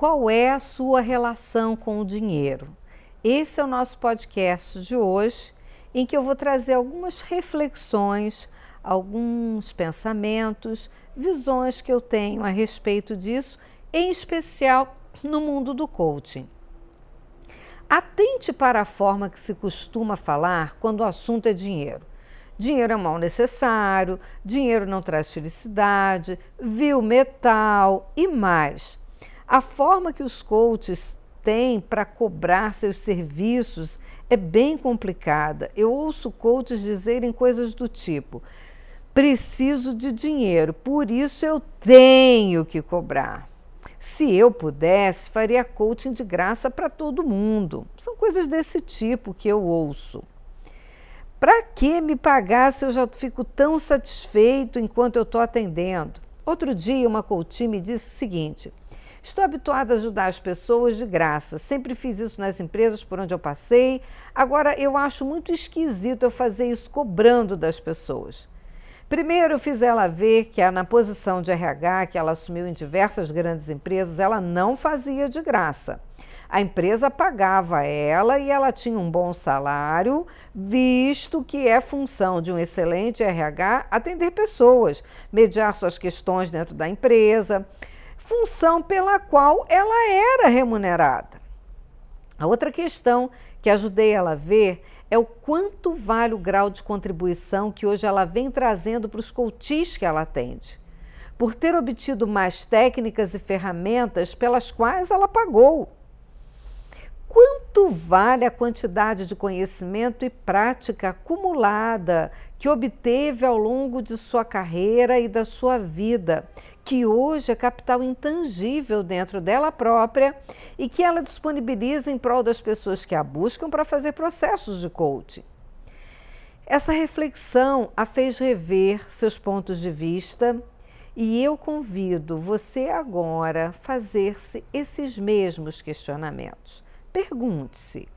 Qual é a sua relação com o dinheiro? Esse é o nosso podcast de hoje, em que eu vou trazer algumas reflexões, alguns pensamentos, visões que eu tenho a respeito disso, em especial no mundo do coaching. Atente para a forma que se costuma falar quando o assunto é dinheiro. Dinheiro é mal necessário, dinheiro não traz felicidade, vil metal e mais. A forma que os coaches têm para cobrar seus serviços é bem complicada. Eu ouço coaches dizerem coisas do tipo: preciso de dinheiro, por isso eu tenho que cobrar. Se eu pudesse, faria coaching de graça para todo mundo. São coisas desse tipo que eu ouço. Para que me pagar se eu já fico tão satisfeito enquanto eu estou atendendo? Outro dia, uma coach me disse o seguinte: Estou habituada a ajudar as pessoas de graça. Sempre fiz isso nas empresas por onde eu passei. Agora, eu acho muito esquisito eu fazer isso cobrando das pessoas. Primeiro, eu fiz ela ver que na posição de RH que ela assumiu em diversas grandes empresas, ela não fazia de graça. A empresa pagava ela e ela tinha um bom salário, visto que é função de um excelente RH atender pessoas, mediar suas questões dentro da empresa função pela qual ela era remunerada. A outra questão que ajudei ela a ver é o quanto vale o grau de contribuição que hoje ela vem trazendo para os coaches que ela atende. Por ter obtido mais técnicas e ferramentas pelas quais ela pagou. Quanto vale a quantidade de conhecimento e prática acumulada que obteve ao longo de sua carreira e da sua vida, que hoje é capital intangível dentro dela própria e que ela disponibiliza em prol das pessoas que a buscam para fazer processos de coaching? Essa reflexão a fez rever seus pontos de vista e eu convido você agora a fazer-se esses mesmos questionamentos. Pergunte-se: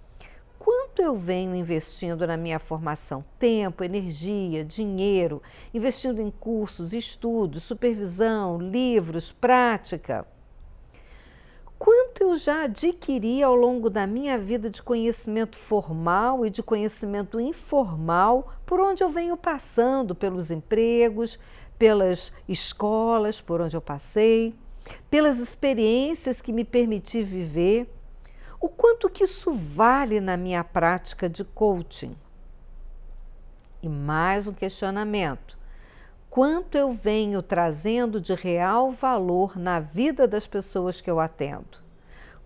eu venho investindo na minha formação? Tempo, energia, dinheiro, investindo em cursos, estudos, supervisão, livros, prática? Quanto eu já adquiri ao longo da minha vida de conhecimento formal e de conhecimento informal, por onde eu venho passando, pelos empregos, pelas escolas por onde eu passei, pelas experiências que me permiti viver? O quanto que isso vale na minha prática de coaching? E mais um questionamento. Quanto eu venho trazendo de real valor na vida das pessoas que eu atendo?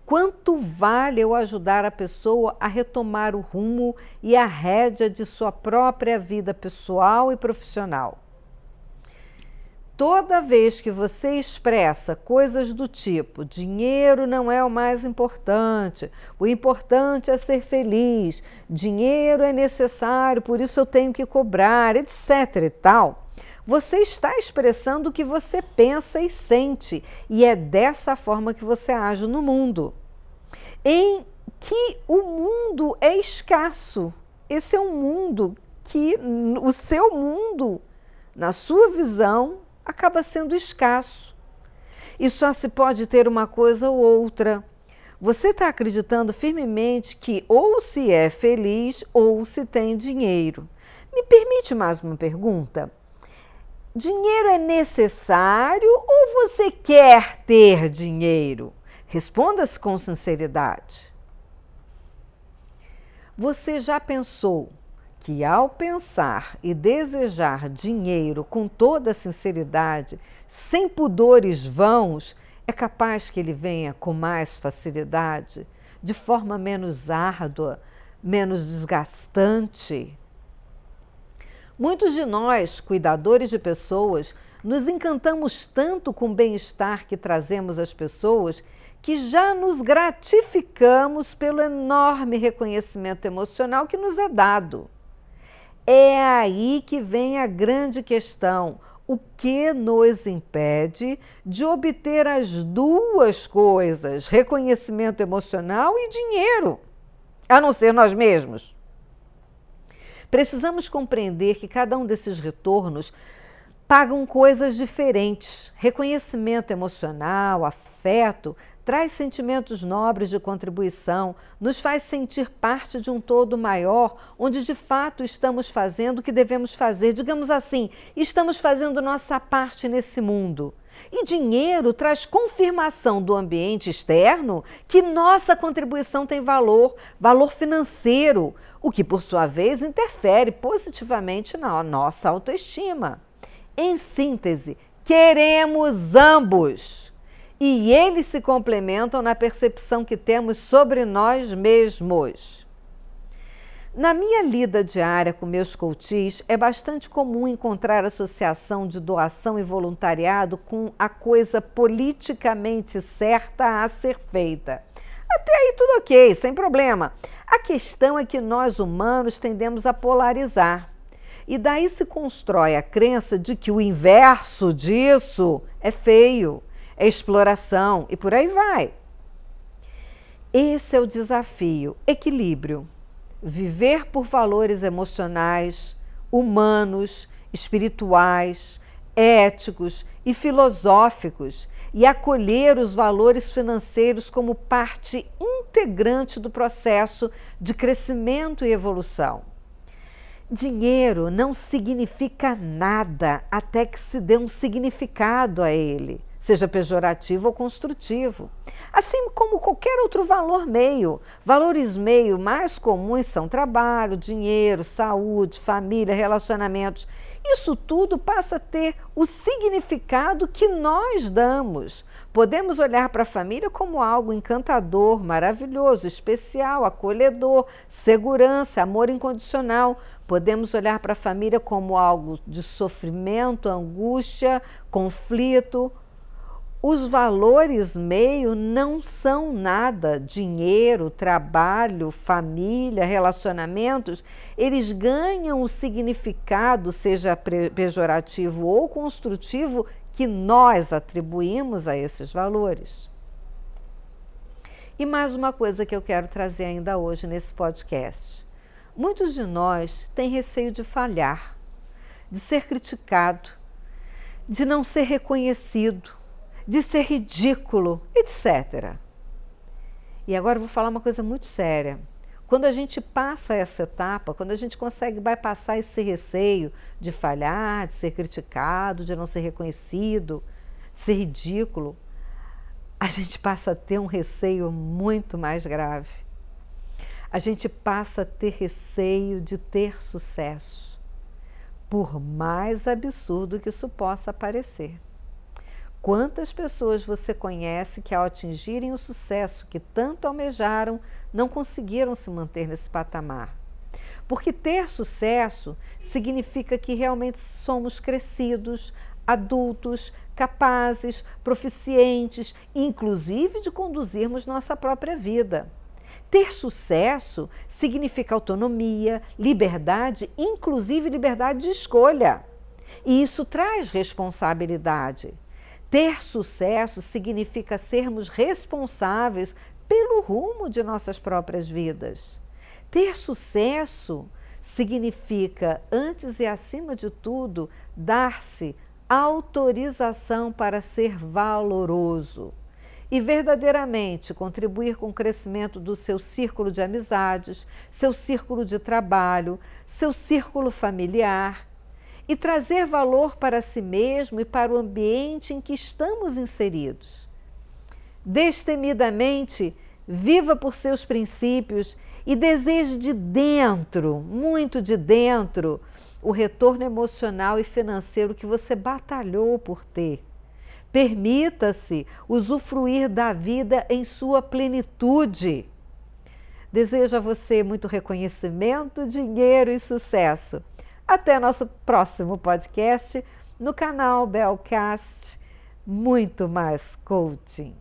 Quanto vale eu ajudar a pessoa a retomar o rumo e a rédea de sua própria vida pessoal e profissional? Toda vez que você expressa coisas do tipo dinheiro não é o mais importante, o importante é ser feliz, dinheiro é necessário, por isso eu tenho que cobrar, etc. e tal, você está expressando o que você pensa e sente, e é dessa forma que você age no mundo. Em que o mundo é escasso. Esse é um mundo que o seu mundo, na sua visão, acaba sendo escasso. E só se pode ter uma coisa ou outra. Você está acreditando firmemente que ou se é feliz ou se tem dinheiro. Me permite mais uma pergunta? Dinheiro é necessário ou você quer ter dinheiro? Responda-se com sinceridade. Você já pensou que, ao pensar e desejar dinheiro com toda sinceridade, sem pudores vãos, é capaz que ele venha com mais facilidade, de forma menos árdua, menos desgastante. Muitos de nós, cuidadores de pessoas, nos encantamos tanto com o bem-estar que trazemos às pessoas que já nos gratificamos pelo enorme reconhecimento emocional que nos é dado. É aí que vem a grande questão. O que nos impede de obter as duas coisas, reconhecimento emocional e dinheiro, a não ser nós mesmos? Precisamos compreender que cada um desses retornos pagam coisas diferentes. Reconhecimento emocional, afeto, traz sentimentos nobres de contribuição, nos faz sentir parte de um todo maior, onde de fato estamos fazendo o que devemos fazer. Digamos assim, estamos fazendo nossa parte nesse mundo. E dinheiro traz confirmação do ambiente externo que nossa contribuição tem valor, valor financeiro, o que por sua vez interfere positivamente na nossa autoestima. Em síntese, queremos ambos e eles se complementam na percepção que temos sobre nós mesmos. Na minha lida diária com meus coaches, é bastante comum encontrar associação de doação e voluntariado com a coisa politicamente certa a ser feita. Até aí tudo ok, sem problema. A questão é que nós humanos tendemos a polarizar. E daí se constrói a crença de que o inverso disso é feio é exploração e por aí vai. Esse é o desafio: equilíbrio. Viver por valores emocionais, humanos, espirituais, éticos e filosóficos e acolher os valores financeiros como parte integrante do processo de crescimento e evolução. Dinheiro não significa nada até que se dê um significado a ele seja pejorativo ou construtivo. Assim como qualquer outro valor meio. Valores meio mais comuns são trabalho, dinheiro, saúde, família, relacionamentos. Isso tudo passa a ter o significado que nós damos. Podemos olhar para a família como algo encantador, maravilhoso, especial, acolhedor, segurança, amor incondicional. Podemos olhar para a família como algo de sofrimento, angústia, conflito, os valores meio não são nada. Dinheiro, trabalho, família, relacionamentos, eles ganham o significado, seja pejorativo ou construtivo, que nós atribuímos a esses valores. E mais uma coisa que eu quero trazer ainda hoje nesse podcast. Muitos de nós têm receio de falhar, de ser criticado, de não ser reconhecido de ser ridículo, etc. E agora vou falar uma coisa muito séria. Quando a gente passa essa etapa, quando a gente consegue bypassar esse receio de falhar, de ser criticado, de não ser reconhecido, de ser ridículo, a gente passa a ter um receio muito mais grave. A gente passa a ter receio de ter sucesso, por mais absurdo que isso possa parecer. Quantas pessoas você conhece que, ao atingirem o sucesso que tanto almejaram, não conseguiram se manter nesse patamar? Porque ter sucesso significa que realmente somos crescidos, adultos, capazes, proficientes, inclusive de conduzirmos nossa própria vida. Ter sucesso significa autonomia, liberdade, inclusive liberdade de escolha. E isso traz responsabilidade. Ter sucesso significa sermos responsáveis pelo rumo de nossas próprias vidas. Ter sucesso significa, antes e acima de tudo, dar-se autorização para ser valoroso e verdadeiramente contribuir com o crescimento do seu círculo de amizades, seu círculo de trabalho, seu círculo familiar e trazer valor para si mesmo e para o ambiente em que estamos inseridos. Destemidamente, viva por seus princípios e deseje de dentro, muito de dentro, o retorno emocional e financeiro que você batalhou por ter. Permita-se usufruir da vida em sua plenitude. Desejo a você muito reconhecimento, dinheiro e sucesso. Até nosso próximo podcast no canal Belcast. Muito mais coaching.